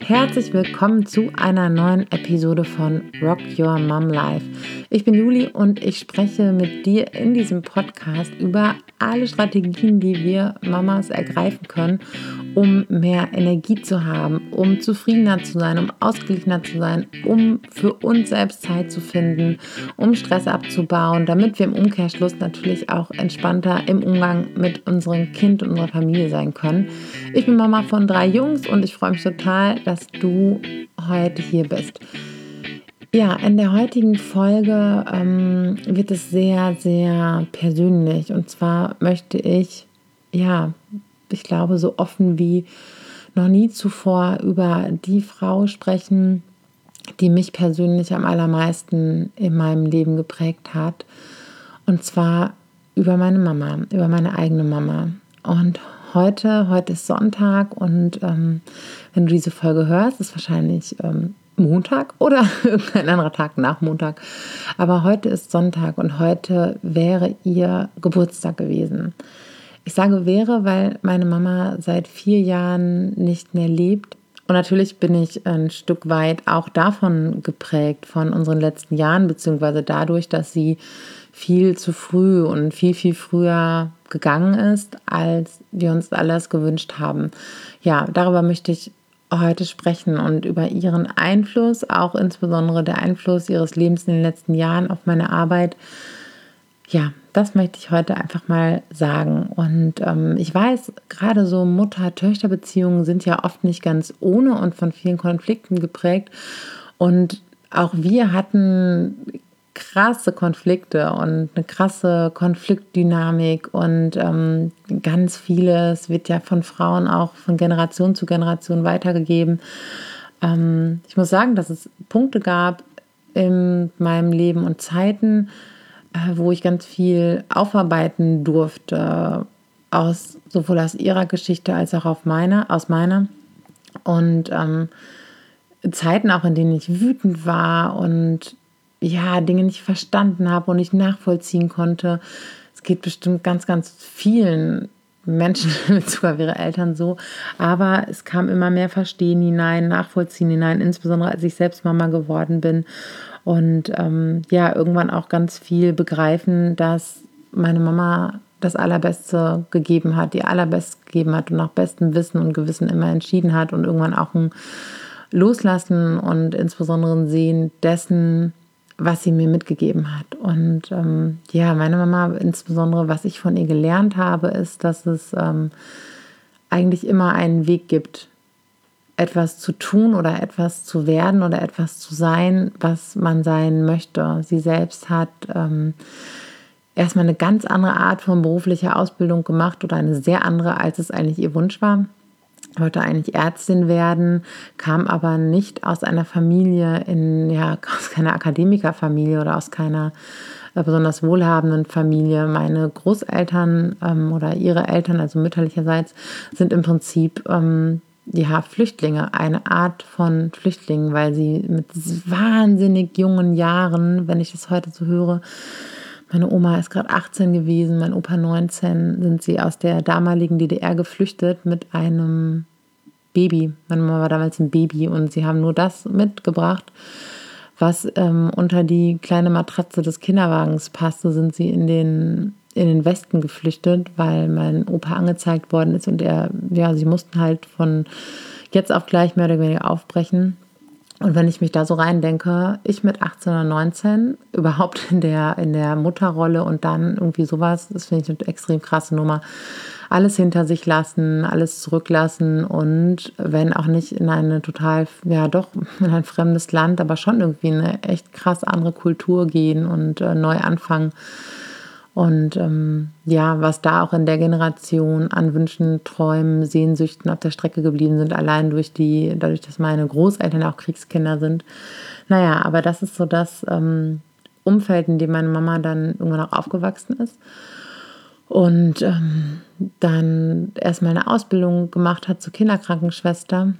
Herzlich willkommen zu einer neuen Episode von Rock Your Mom Life. Ich bin Juli und ich spreche mit dir in diesem Podcast über alle Strategien, die wir Mamas ergreifen können, um mehr Energie zu haben, um zufriedener zu sein, um ausgeglichener zu sein, um für uns selbst Zeit zu finden, um Stress abzubauen, damit wir im Umkehrschluss natürlich auch entspannter im Umgang mit unserem Kind und unserer Familie sein können. Ich bin Mama von drei Jungs und ich freue mich total, dass du heute hier bist. Ja, in der heutigen Folge ähm, wird es sehr, sehr persönlich. Und zwar möchte ich, ja, ich glaube, so offen wie noch nie zuvor über die Frau sprechen, die mich persönlich am allermeisten in meinem Leben geprägt hat. Und zwar über meine Mama, über meine eigene Mama. Und heute, heute ist Sonntag und ähm, wenn du diese Folge hörst, ist wahrscheinlich ähm, Montag oder irgendein anderer Tag nach Montag. Aber heute ist Sonntag und heute wäre ihr Geburtstag gewesen. Ich sage wäre, weil meine Mama seit vier Jahren nicht mehr lebt. Und natürlich bin ich ein Stück weit auch davon geprägt, von unseren letzten Jahren, beziehungsweise dadurch, dass sie viel zu früh und viel, viel früher gegangen ist, als wir uns alles gewünscht haben. Ja, darüber möchte ich heute sprechen und über ihren Einfluss, auch insbesondere der Einfluss ihres Lebens in den letzten Jahren auf meine Arbeit. Ja, das möchte ich heute einfach mal sagen. Und ähm, ich weiß, gerade so Mutter-Töchter-Beziehungen sind ja oft nicht ganz ohne und von vielen Konflikten geprägt. Und auch wir hatten krasse Konflikte und eine krasse Konfliktdynamik und ähm, ganz vieles wird ja von Frauen auch von Generation zu Generation weitergegeben. Ähm, ich muss sagen, dass es Punkte gab in meinem Leben und Zeiten, wo ich ganz viel aufarbeiten durfte, aus, sowohl aus ihrer Geschichte als auch auf meiner, aus meiner. Und ähm, Zeiten auch, in denen ich wütend war und ja, Dinge nicht verstanden habe und nicht nachvollziehen konnte. Es geht bestimmt ganz, ganz vielen Menschen sogar ihre Eltern so. Aber es kam immer mehr Verstehen hinein, Nachvollziehen hinein, insbesondere als ich selbst Mama geworden bin. Und ähm, ja, irgendwann auch ganz viel begreifen, dass meine Mama das Allerbeste gegeben hat, die Allerbeste gegeben hat und nach bestem Wissen und Gewissen immer entschieden hat und irgendwann auch ein Loslassen und insbesondere ein Sehen dessen, was sie mir mitgegeben hat. Und ähm, ja, meine Mama, insbesondere was ich von ihr gelernt habe, ist, dass es ähm, eigentlich immer einen Weg gibt, etwas zu tun oder etwas zu werden oder etwas zu sein, was man sein möchte. Sie selbst hat ähm, erstmal eine ganz andere Art von beruflicher Ausbildung gemacht oder eine sehr andere, als es eigentlich ihr Wunsch war wollte eigentlich Ärztin werden, kam aber nicht aus einer Familie, in, ja, aus keiner Akademikerfamilie oder aus keiner äh, besonders wohlhabenden Familie. Meine Großeltern ähm, oder ihre Eltern, also mütterlicherseits, sind im Prinzip ähm, ja, Flüchtlinge, eine Art von Flüchtlingen, weil sie mit wahnsinnig jungen Jahren, wenn ich das heute so höre, meine Oma ist gerade 18 gewesen, mein Opa 19, sind sie aus der damaligen DDR geflüchtet mit einem Baby. Meine Mama war damals ein Baby und sie haben nur das mitgebracht, was ähm, unter die kleine Matratze des Kinderwagens passte, sind sie in den, in den Westen geflüchtet, weil mein Opa angezeigt worden ist und er, ja, sie mussten halt von jetzt auf gleich mehr oder weniger aufbrechen. Und wenn ich mich da so reindenke, ich mit 18 oder 19, überhaupt in der, in der Mutterrolle und dann irgendwie sowas, das finde ich eine extrem krasse Nummer. Alles hinter sich lassen, alles zurücklassen und wenn auch nicht in eine total, ja doch, in ein fremdes Land, aber schon irgendwie eine echt krass andere Kultur gehen und äh, neu anfangen. Und ähm, ja, was da auch in der Generation an Wünschen, Träumen, Sehnsüchten auf der Strecke geblieben sind, allein durch die, dadurch, dass meine Großeltern auch Kriegskinder sind. Naja, aber das ist so das ähm, Umfeld, in dem meine Mama dann irgendwann auch aufgewachsen ist. Und ähm, dann erstmal eine Ausbildung gemacht hat zur Kinderkrankenschwester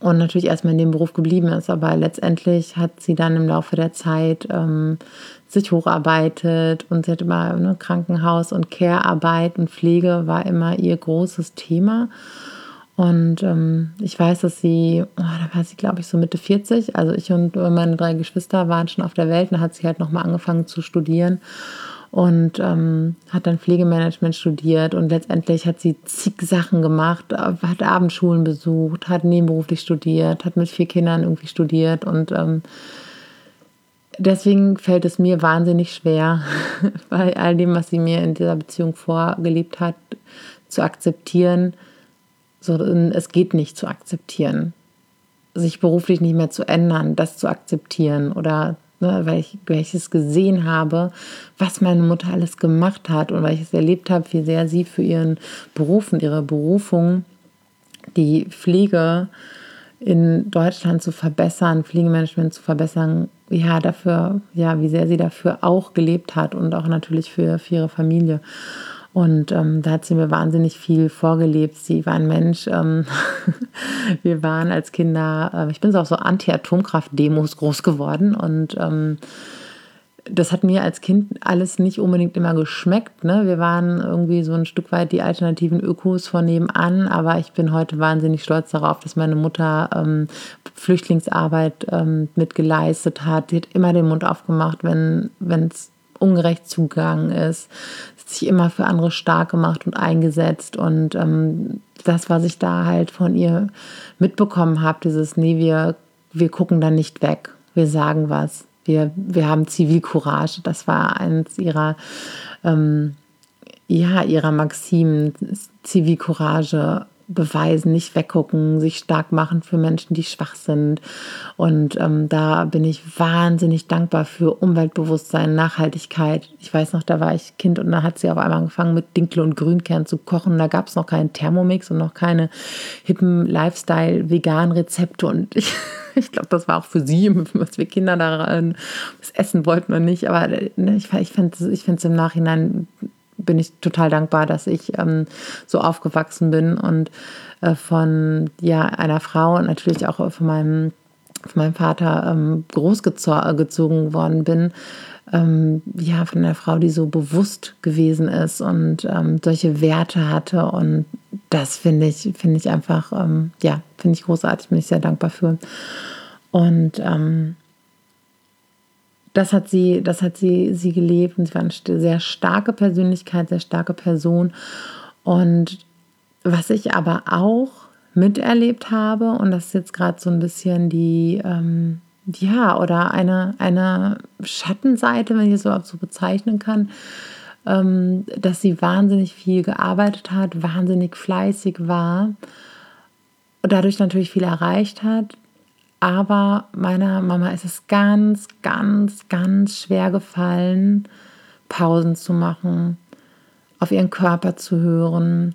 und natürlich erstmal in dem Beruf geblieben ist. Aber letztendlich hat sie dann im Laufe der Zeit ähm, sich hocharbeitet und sie hat immer ne, Krankenhaus und Care-Arbeit und Pflege war immer ihr großes Thema. Und ähm, ich weiß, dass sie, oh, da war sie, glaube ich, so Mitte 40. Also ich und meine drei Geschwister waren schon auf der Welt. Und da hat sie halt nochmal angefangen zu studieren und ähm, hat dann Pflegemanagement studiert. Und letztendlich hat sie zig Sachen gemacht, hat Abendschulen besucht, hat nebenberuflich studiert, hat mit vier Kindern irgendwie studiert. Und ähm, deswegen fällt es mir wahnsinnig schwer, bei all dem, was sie mir in dieser Beziehung vorgelebt hat, zu akzeptieren, so, es geht nicht zu akzeptieren. Sich beruflich nicht mehr zu ändern, das zu akzeptieren oder ne, weil, ich, weil ich es gesehen habe, was meine Mutter alles gemacht hat und weil ich es erlebt habe, wie sehr sie für ihren Beruf und ihre Berufung die Pflege in Deutschland zu verbessern, Pflegemanagement zu verbessern, ja, dafür, ja, wie sehr sie dafür auch gelebt hat und auch natürlich für, für ihre Familie. Und ähm, da hat sie mir wahnsinnig viel vorgelebt. Sie war ein Mensch. Ähm, wir waren als Kinder, äh, ich bin so auf so Anti-Atomkraft-Demos groß geworden und ähm, das hat mir als Kind alles nicht unbedingt immer geschmeckt. Ne? Wir waren irgendwie so ein Stück weit die alternativen Ökos von nebenan, aber ich bin heute wahnsinnig stolz darauf, dass meine Mutter ähm, Flüchtlingsarbeit ähm, mit geleistet hat. Sie hat immer den Mund aufgemacht, wenn es ungerecht zugegangen ist, sich immer für andere stark gemacht und eingesetzt. Und ähm, das, was ich da halt von ihr mitbekommen habe, dieses, nee, wir, wir gucken da nicht weg, wir sagen was. Wir, wir haben Zivilcourage. Das war eines ihrer, ähm, ja, ihrer Maximen. Zivilcourage beweisen, nicht weggucken, sich stark machen für Menschen, die schwach sind. Und ähm, da bin ich wahnsinnig dankbar für Umweltbewusstsein, Nachhaltigkeit. Ich weiß noch, da war ich Kind und da hat sie auf einmal angefangen mit Dinkel und Grünkern zu kochen. Da gab es noch keinen Thermomix und noch keine hippen Lifestyle-Vegan-Rezepte. Und ich, ich glaube, das war auch für sie, was wir Kinder da das essen wollten und nicht. Aber ne, ich, ich finde es ich im Nachhinein bin ich total dankbar, dass ich ähm, so aufgewachsen bin und äh, von ja, einer Frau und natürlich auch von meinem, von meinem Vater ähm, großgezogen worden bin. Ähm, ja, von einer Frau, die so bewusst gewesen ist und ähm, solche Werte hatte. Und das finde ich, finde ich einfach, ähm, ja, finde ich großartig, bin ich sehr dankbar für. Und ähm, das hat sie, das hat sie, sie gelebt und sie war eine sehr starke Persönlichkeit, sehr starke Person. Und was ich aber auch miterlebt habe, und das ist jetzt gerade so ein bisschen die, ähm, ja, oder eine, eine Schattenseite, wenn ich es überhaupt so bezeichnen kann, ähm, dass sie wahnsinnig viel gearbeitet hat, wahnsinnig fleißig war und dadurch natürlich viel erreicht hat, aber meiner Mama ist es ganz, ganz, ganz schwer gefallen, Pausen zu machen, auf ihren Körper zu hören,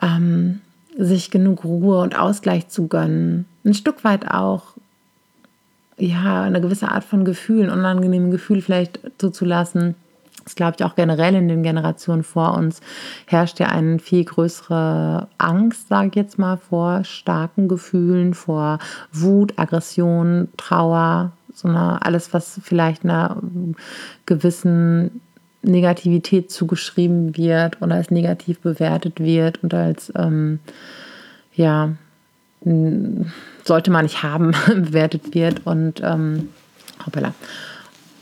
ähm, sich genug Ruhe und Ausgleich zu gönnen. Ein Stück weit auch, ja, eine gewisse Art von Gefühlen, unangenehmen Gefühl vielleicht zuzulassen das glaube ich auch generell in den Generationen vor uns, herrscht ja eine viel größere Angst, sage ich jetzt mal, vor starken Gefühlen, vor Wut, Aggression, Trauer, so eine, alles, was vielleicht einer gewissen Negativität zugeschrieben wird oder als negativ bewertet wird und als, ähm, ja, sollte man nicht haben, bewertet wird und, ähm, hoppala.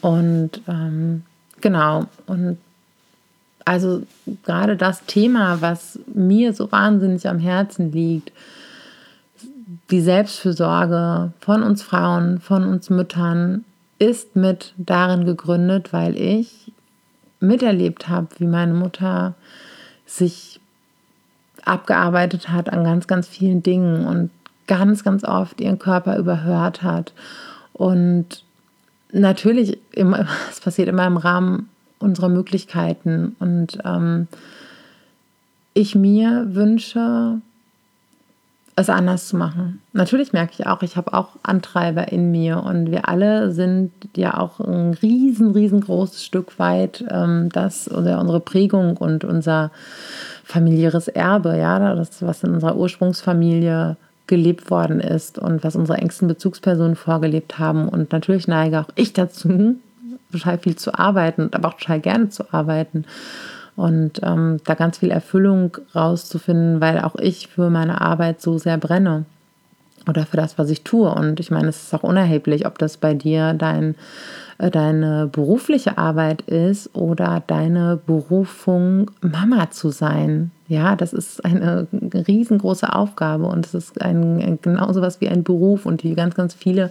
Und ähm, Genau. Und also gerade das Thema, was mir so wahnsinnig am Herzen liegt, die Selbstfürsorge von uns Frauen, von uns Müttern, ist mit darin gegründet, weil ich miterlebt habe, wie meine Mutter sich abgearbeitet hat an ganz, ganz vielen Dingen und ganz, ganz oft ihren Körper überhört hat und natürlich, es passiert immer im Rahmen unserer Möglichkeiten. Und ähm, ich mir wünsche, es anders zu machen. Natürlich merke ich auch, ich habe auch Antreiber in mir und wir alle sind ja auch ein riesen, riesengroßes Stück weit ähm, das unsere Prägung und unser familiäres Erbe, ja, das, was in unserer Ursprungsfamilie gelebt worden ist und was unsere engsten Bezugspersonen vorgelebt haben. Und natürlich neige auch ich dazu, total viel zu arbeiten, aber auch total gerne zu arbeiten. Und ähm, da ganz viel Erfüllung rauszufinden, weil auch ich für meine Arbeit so sehr brenne oder für das, was ich tue. Und ich meine, es ist auch unerheblich, ob das bei dir dein, äh, deine berufliche Arbeit ist oder deine Berufung, Mama zu sein. Ja, das ist eine riesengroße Aufgabe und es ist ein, genauso was wie ein Beruf und die ganz, ganz viele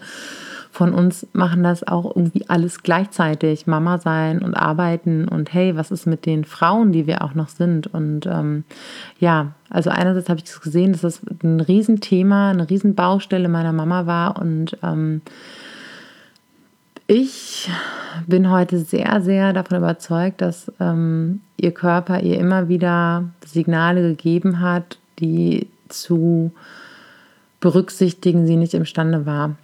von uns machen das auch irgendwie alles gleichzeitig. Mama sein und arbeiten und hey, was ist mit den Frauen, die wir auch noch sind? Und ähm, ja, also einerseits habe ich gesehen, dass das ein Riesenthema, eine Riesenbaustelle meiner Mama war und ähm, ich bin heute sehr, sehr davon überzeugt, dass ähm, ihr Körper ihr immer wieder Signale gegeben hat, die zu berücksichtigen sie nicht imstande war.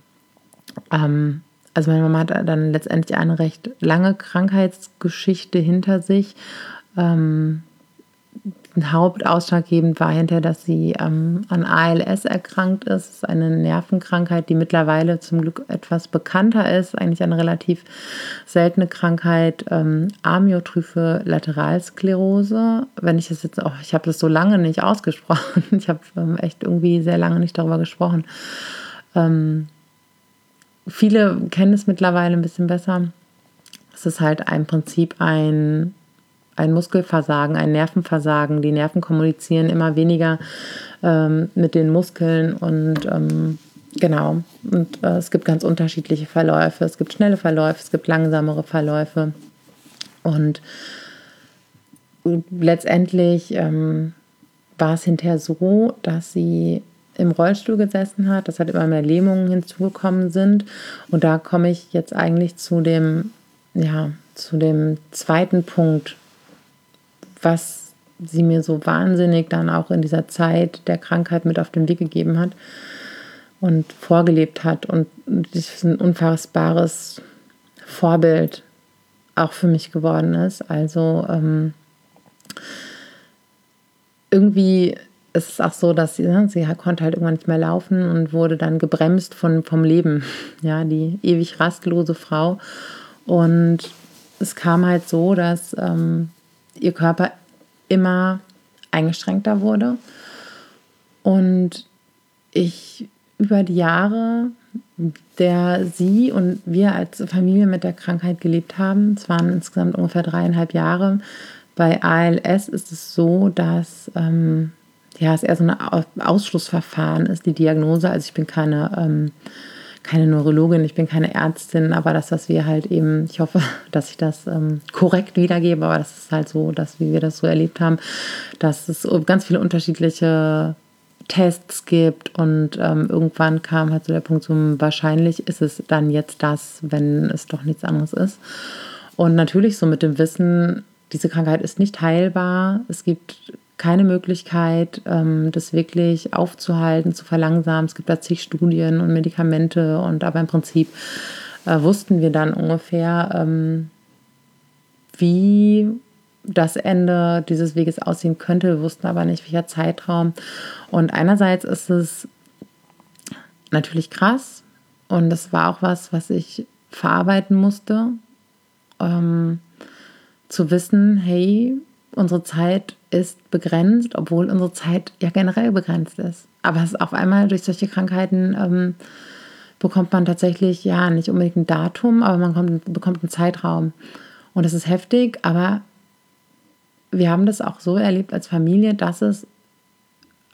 Ähm, also meine Mama hat dann letztendlich eine recht lange Krankheitsgeschichte hinter sich. Ähm, Hauptausschlaggebend war hinterher, dass sie ähm, an ALS erkrankt ist. Das ist eine Nervenkrankheit, die mittlerweile zum Glück etwas bekannter ist. Eigentlich eine relativ seltene Krankheit, ähm, Amyotrophe Lateralsklerose. Wenn ich das jetzt auch, ich habe das so lange nicht ausgesprochen. Ich habe ähm, echt irgendwie sehr lange nicht darüber gesprochen. Ähm, viele kennen es mittlerweile ein bisschen besser. Es ist halt im Prinzip ein, ein Muskelversagen, ein Nervenversagen. Die Nerven kommunizieren immer weniger ähm, mit den Muskeln und ähm, genau. Und äh, es gibt ganz unterschiedliche Verläufe. Es gibt schnelle Verläufe, es gibt langsamere Verläufe. Und letztendlich ähm, war es hinterher so, dass sie im Rollstuhl gesessen hat, dass halt immer mehr Lähmungen hinzugekommen sind. Und da komme ich jetzt eigentlich zu dem, ja, zu dem zweiten Punkt, was sie mir so wahnsinnig dann auch in dieser Zeit der Krankheit mit auf den Weg gegeben hat und vorgelebt hat. Und das ist ein unfassbares Vorbild auch für mich geworden ist. Also ähm, irgendwie es ist auch so, dass sie, ne, sie konnte halt irgendwann nicht mehr laufen und wurde dann gebremst von, vom Leben. Ja, die ewig rastlose Frau. Und es kam halt so, dass ähm, ihr Körper immer eingeschränkter wurde. Und ich über die Jahre, der sie und wir als Familie mit der Krankheit gelebt haben, es waren insgesamt ungefähr dreieinhalb Jahre, bei ALS ist es so, dass ähm, ja, es eher so ein Ausschlussverfahren ist, die Diagnose. Also ich bin keine, ähm, keine Neurologin, ich bin keine Ärztin, aber das, was wir halt eben, ich hoffe, dass ich das ähm, korrekt wiedergebe, aber das ist halt so, dass wie wir das so erlebt haben, dass es ganz viele unterschiedliche Tests gibt und ähm, irgendwann kam halt so der Punkt zum wahrscheinlich ist es dann jetzt das, wenn es doch nichts anderes ist. Und natürlich so mit dem Wissen, diese Krankheit ist nicht heilbar. Es gibt keine Möglichkeit, ähm, das wirklich aufzuhalten, zu verlangsamen. Es gibt da zig Studien und Medikamente und aber im Prinzip äh, wussten wir dann ungefähr, ähm, wie das Ende dieses Weges aussehen könnte. Wir wussten aber nicht, welcher Zeitraum. Und einerseits ist es natürlich krass und das war auch was, was ich verarbeiten musste. Ähm, zu wissen, hey, unsere Zeit ist begrenzt, obwohl unsere Zeit ja generell begrenzt ist. Aber es auf einmal durch solche Krankheiten ähm, bekommt man tatsächlich ja nicht unbedingt ein Datum, aber man kommt, bekommt einen Zeitraum. Und das ist heftig, aber wir haben das auch so erlebt als Familie, dass es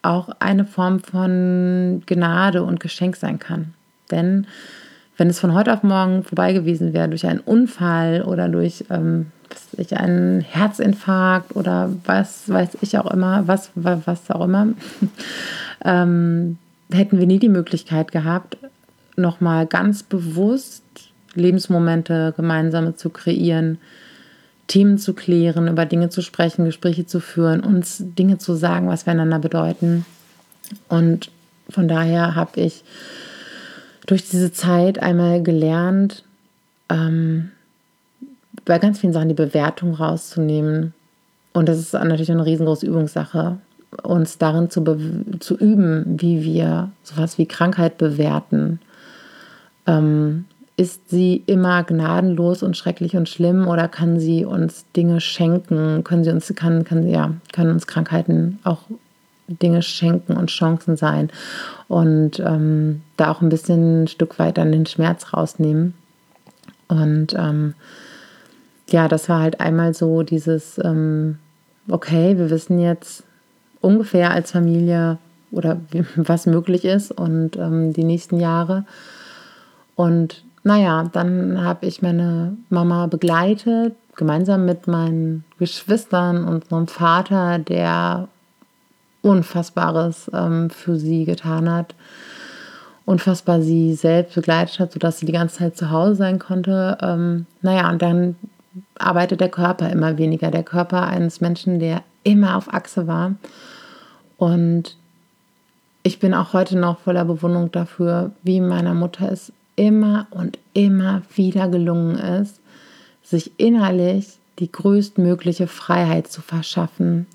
auch eine Form von Gnade und Geschenk sein kann. Denn wenn es von heute auf morgen vorbei gewesen wäre durch einen Unfall oder durch ähm, ich einen Herzinfarkt oder was weiß ich auch immer, was, was auch immer, ähm, hätten wir nie die Möglichkeit gehabt, nochmal ganz bewusst Lebensmomente gemeinsame zu kreieren, Themen zu klären, über Dinge zu sprechen, Gespräche zu führen, uns Dinge zu sagen, was wir einander bedeuten. Und von daher habe ich durch diese Zeit einmal gelernt, ähm, bei ganz vielen Sachen die Bewertung rauszunehmen. Und das ist natürlich eine riesengroße Übungssache. uns darin zu, zu üben, wie wir sowas wie Krankheit bewerten. Ähm, ist sie immer gnadenlos und schrecklich und schlimm oder kann sie uns Dinge schenken? Können sie uns, kann, kann, ja, können uns Krankheiten auch Dinge schenken und Chancen sein und ähm, da auch ein bisschen ein Stück weit dann den Schmerz rausnehmen. Und ähm, ja, das war halt einmal so dieses, ähm, okay, wir wissen jetzt ungefähr als Familie oder was möglich ist und ähm, die nächsten Jahre. Und naja, dann habe ich meine Mama begleitet, gemeinsam mit meinen Geschwistern und meinem Vater, der Unfassbares ähm, für sie getan hat. Unfassbar sie selbst begleitet hat, sodass sie die ganze Zeit zu Hause sein konnte. Ähm, naja, und dann arbeitet der Körper immer weniger. Der Körper eines Menschen, der immer auf Achse war. Und ich bin auch heute noch voller Bewunderung dafür, wie meiner Mutter es immer und immer wieder gelungen ist, sich innerlich die größtmögliche Freiheit zu verschaffen.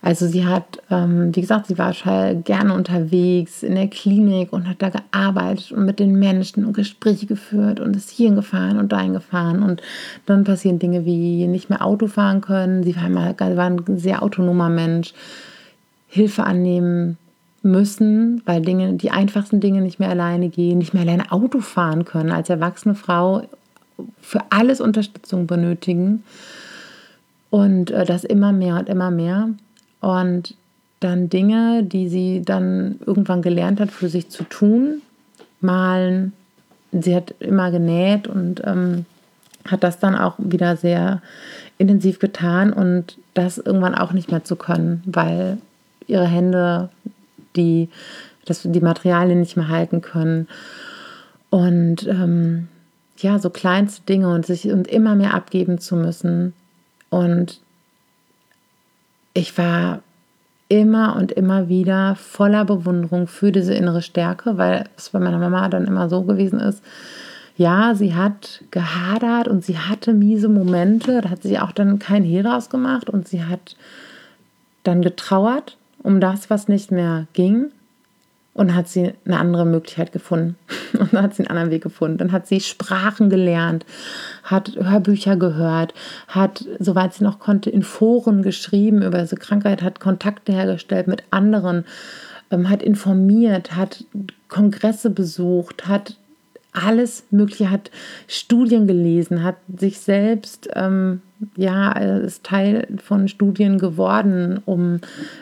Also sie hat, ähm, wie gesagt, sie war gerne unterwegs in der Klinik und hat da gearbeitet und mit den Menschen und Gespräche geführt und ist hierhin gefahren und dahin gefahren. Und dann passieren Dinge wie nicht mehr Auto fahren können. Sie war, immer, war ein sehr autonomer Mensch. Hilfe annehmen müssen, weil Dinge, die einfachsten Dinge nicht mehr alleine gehen, nicht mehr alleine Auto fahren können, als erwachsene Frau für alles Unterstützung benötigen. Und äh, das immer mehr und immer mehr. Und dann Dinge, die sie dann irgendwann gelernt hat, für sich zu tun, malen. Sie hat immer genäht und ähm, hat das dann auch wieder sehr intensiv getan und das irgendwann auch nicht mehr zu können, weil ihre Hände die, das, die Materialien nicht mehr halten können. Und ähm, ja, so kleinste Dinge und sich und immer mehr abgeben zu müssen. Und ich war immer und immer wieder voller Bewunderung für diese innere Stärke, weil es bei meiner Mama dann immer so gewesen ist. Ja, sie hat gehadert und sie hatte miese Momente, da hat sie auch dann kein Hehl rausgemacht und sie hat dann getrauert um das, was nicht mehr ging und hat sie eine andere Möglichkeit gefunden. Und dann hat sie einen anderen Weg gefunden. Dann hat sie Sprachen gelernt, hat Hörbücher gehört, hat, soweit sie noch konnte, in Foren geschrieben über diese Krankheit, hat Kontakte hergestellt mit anderen, ähm, hat informiert, hat Kongresse besucht, hat alles Mögliche, hat Studien gelesen, hat sich selbst, ähm, ja, ist Teil von Studien geworden, um,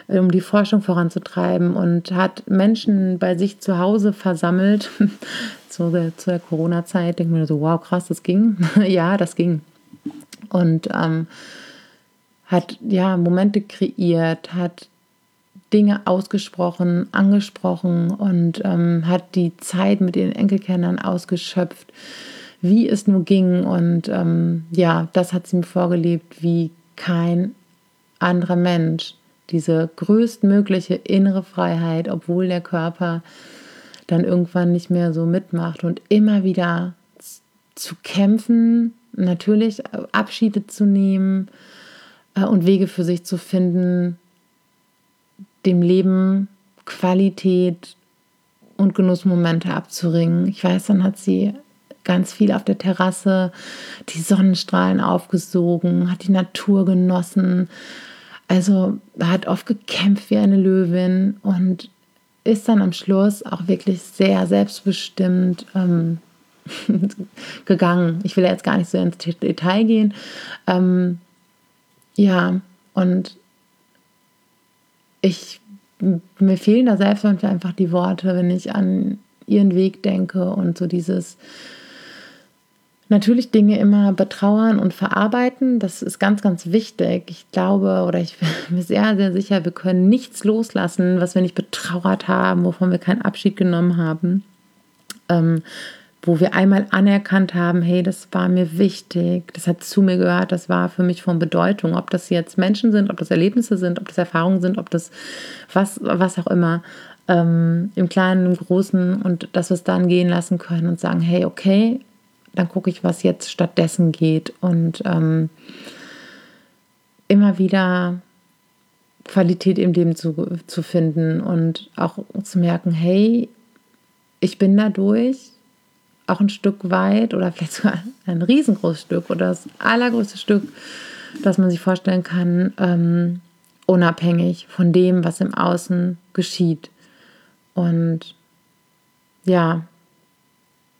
um die Forschung voranzutreiben und hat Menschen bei sich zu Hause versammelt. zu der, zu der Corona-Zeit ich mir so, wow, krass, das ging. ja, das ging. Und ähm, hat ja Momente kreiert, hat Dinge ausgesprochen, angesprochen und ähm, hat die Zeit mit ihren Enkelkindern ausgeschöpft, wie es nur ging. Und ähm, ja, das hat sie mir vorgelebt wie kein anderer Mensch. Diese größtmögliche innere Freiheit, obwohl der Körper dann irgendwann nicht mehr so mitmacht und immer wieder zu kämpfen, natürlich Abschiede zu nehmen äh, und Wege für sich zu finden, dem Leben Qualität und Genussmomente abzuringen. Ich weiß, dann hat sie ganz viel auf der Terrasse, die Sonnenstrahlen aufgesogen, hat die Natur genossen. Also hat oft gekämpft wie eine Löwin und ist dann am Schluss auch wirklich sehr selbstbestimmt ähm, gegangen. Ich will jetzt gar nicht so ins Detail gehen. Ähm, ja, und ich, mir fehlen da selbst manchmal einfach die Worte, wenn ich an ihren Weg denke und so dieses natürlich Dinge immer betrauern und verarbeiten. Das ist ganz, ganz wichtig. Ich glaube oder ich bin mir sehr, sehr sicher, wir können nichts loslassen, was wir nicht betrauert haben, wovon wir keinen Abschied genommen haben. Ähm, wo wir einmal anerkannt haben, hey, das war mir wichtig, das hat zu mir gehört, das war für mich von Bedeutung, ob das jetzt Menschen sind, ob das Erlebnisse sind, ob das Erfahrungen sind, ob das was, was auch immer, ähm, im Kleinen, im Großen und dass wir es dann gehen lassen können und sagen, hey, okay, dann gucke ich, was jetzt stattdessen geht und ähm, immer wieder Qualität im Leben zu, zu finden und auch zu merken, hey, ich bin dadurch auch ein Stück weit oder vielleicht sogar ein riesengroßes Stück oder das allergrößte Stück, das man sich vorstellen kann, ähm, unabhängig von dem, was im Außen geschieht. Und ja,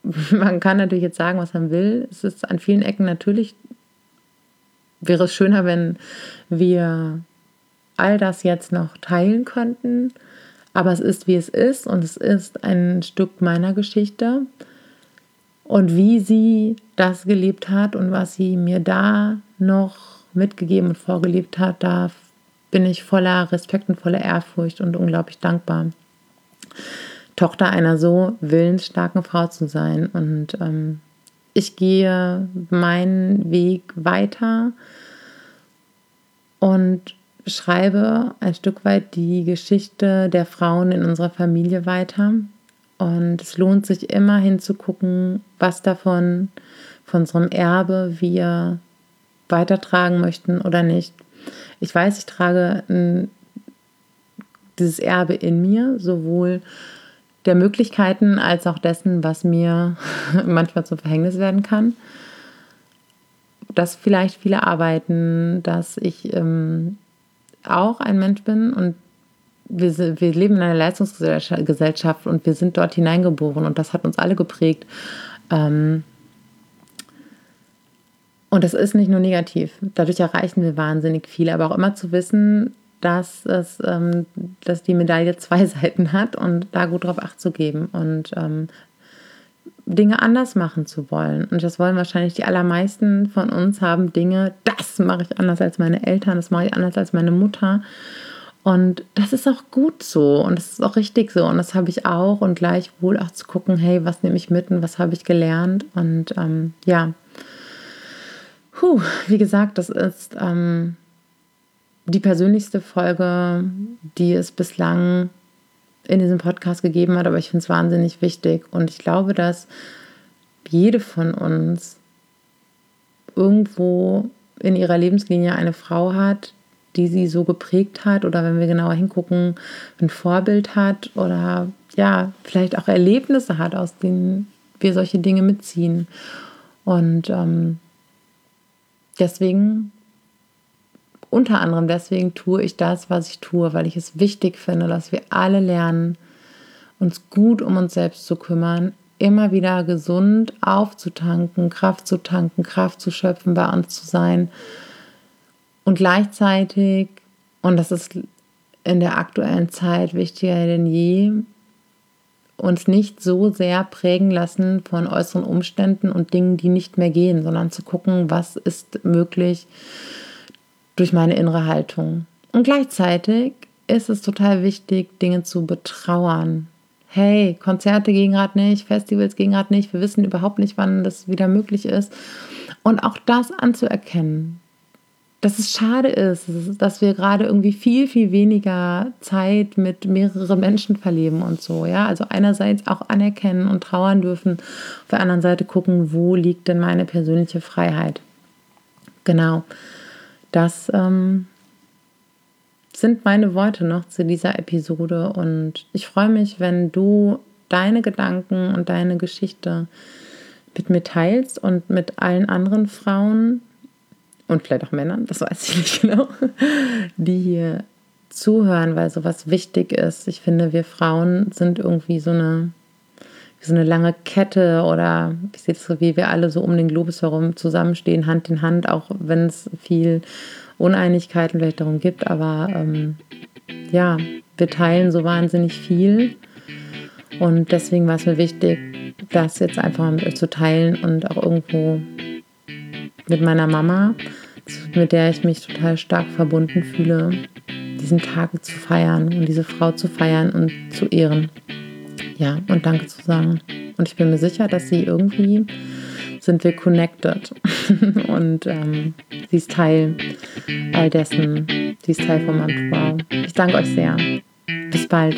man kann natürlich jetzt sagen, was man will. Es ist an vielen Ecken natürlich, wäre es schöner, wenn wir all das jetzt noch teilen könnten. Aber es ist, wie es ist und es ist ein Stück meiner Geschichte. Und wie sie das gelebt hat und was sie mir da noch mitgegeben und vorgelebt hat, da bin ich voller Respekt und voller Ehrfurcht und unglaublich dankbar. Tochter einer so willensstarken Frau zu sein. Und ähm, ich gehe meinen Weg weiter und schreibe ein Stück weit die Geschichte der Frauen in unserer Familie weiter. Und es lohnt sich immer hinzugucken, was davon von unserem Erbe wir weitertragen möchten oder nicht. Ich weiß, ich trage ein, dieses Erbe in mir, sowohl der Möglichkeiten als auch dessen, was mir manchmal zum Verhängnis werden kann. Dass vielleicht viele arbeiten, dass ich ähm, auch ein Mensch bin und wir, wir leben in einer Leistungsgesellschaft und wir sind dort hineingeboren und das hat uns alle geprägt. Ähm, und das ist nicht nur negativ. Dadurch erreichen wir wahnsinnig viel, aber auch immer zu wissen, dass, es, ähm, dass die Medaille zwei Seiten hat und da gut drauf acht zu geben und ähm, Dinge anders machen zu wollen. Und das wollen wahrscheinlich die allermeisten von uns haben Dinge, das mache ich anders als meine Eltern, das mache ich anders als meine Mutter. Und das ist auch gut so und das ist auch richtig so. Und das habe ich auch. Und gleichwohl auch zu gucken, hey, was nehme ich mit und was habe ich gelernt? Und ähm, ja, Puh, wie gesagt, das ist ähm, die persönlichste Folge, die es bislang in diesem Podcast gegeben hat, aber ich finde es wahnsinnig wichtig. Und ich glaube, dass jede von uns irgendwo in ihrer Lebenslinie eine Frau hat, die sie so geprägt hat oder wenn wir genauer hingucken, ein Vorbild hat oder ja, vielleicht auch Erlebnisse hat, aus denen wir solche Dinge mitziehen. Und ähm, deswegen, unter anderem deswegen tue ich das, was ich tue, weil ich es wichtig finde, dass wir alle lernen, uns gut um uns selbst zu kümmern, immer wieder gesund aufzutanken, Kraft zu tanken, Kraft zu schöpfen, bei uns zu sein und gleichzeitig, und das ist in der aktuellen Zeit wichtiger denn je, uns nicht so sehr prägen lassen von äußeren Umständen und Dingen, die nicht mehr gehen, sondern zu gucken, was ist möglich durch meine innere Haltung. Und gleichzeitig ist es total wichtig, Dinge zu betrauern. Hey, Konzerte gehen gerade nicht, Festivals gehen gerade nicht, wir wissen überhaupt nicht, wann das wieder möglich ist. Und auch das anzuerkennen, dass es schade ist, dass wir gerade irgendwie viel, viel weniger Zeit mit mehreren Menschen verleben und so. Ja, also einerseits auch anerkennen und trauern dürfen, auf der anderen Seite gucken, wo liegt denn meine persönliche Freiheit. Genau, das ähm, sind meine Worte noch zu dieser Episode und ich freue mich, wenn du deine Gedanken und deine Geschichte mit mir teilst und mit allen anderen Frauen, und vielleicht auch Männern, das weiß ich nicht genau, die hier zuhören, weil sowas wichtig ist. Ich finde, wir Frauen sind irgendwie so eine, so eine lange Kette oder ich sehe so, wie wir alle so um den Globus herum zusammenstehen, Hand in Hand, auch wenn es viel Uneinigkeiten vielleicht darum gibt, aber ähm, ja, wir teilen so wahnsinnig viel und deswegen war es mir wichtig, das jetzt einfach mal mit euch zu teilen und auch irgendwo mit meiner Mama, mit der ich mich total stark verbunden fühle, diesen Tag zu feiern und diese Frau zu feiern und zu ehren. Ja, und Danke zu sagen. Und ich bin mir sicher, dass sie irgendwie sind wir connected. und ähm, sie ist Teil all dessen. Sie ist Teil von meinem Wow. Ich danke euch sehr. Bis bald.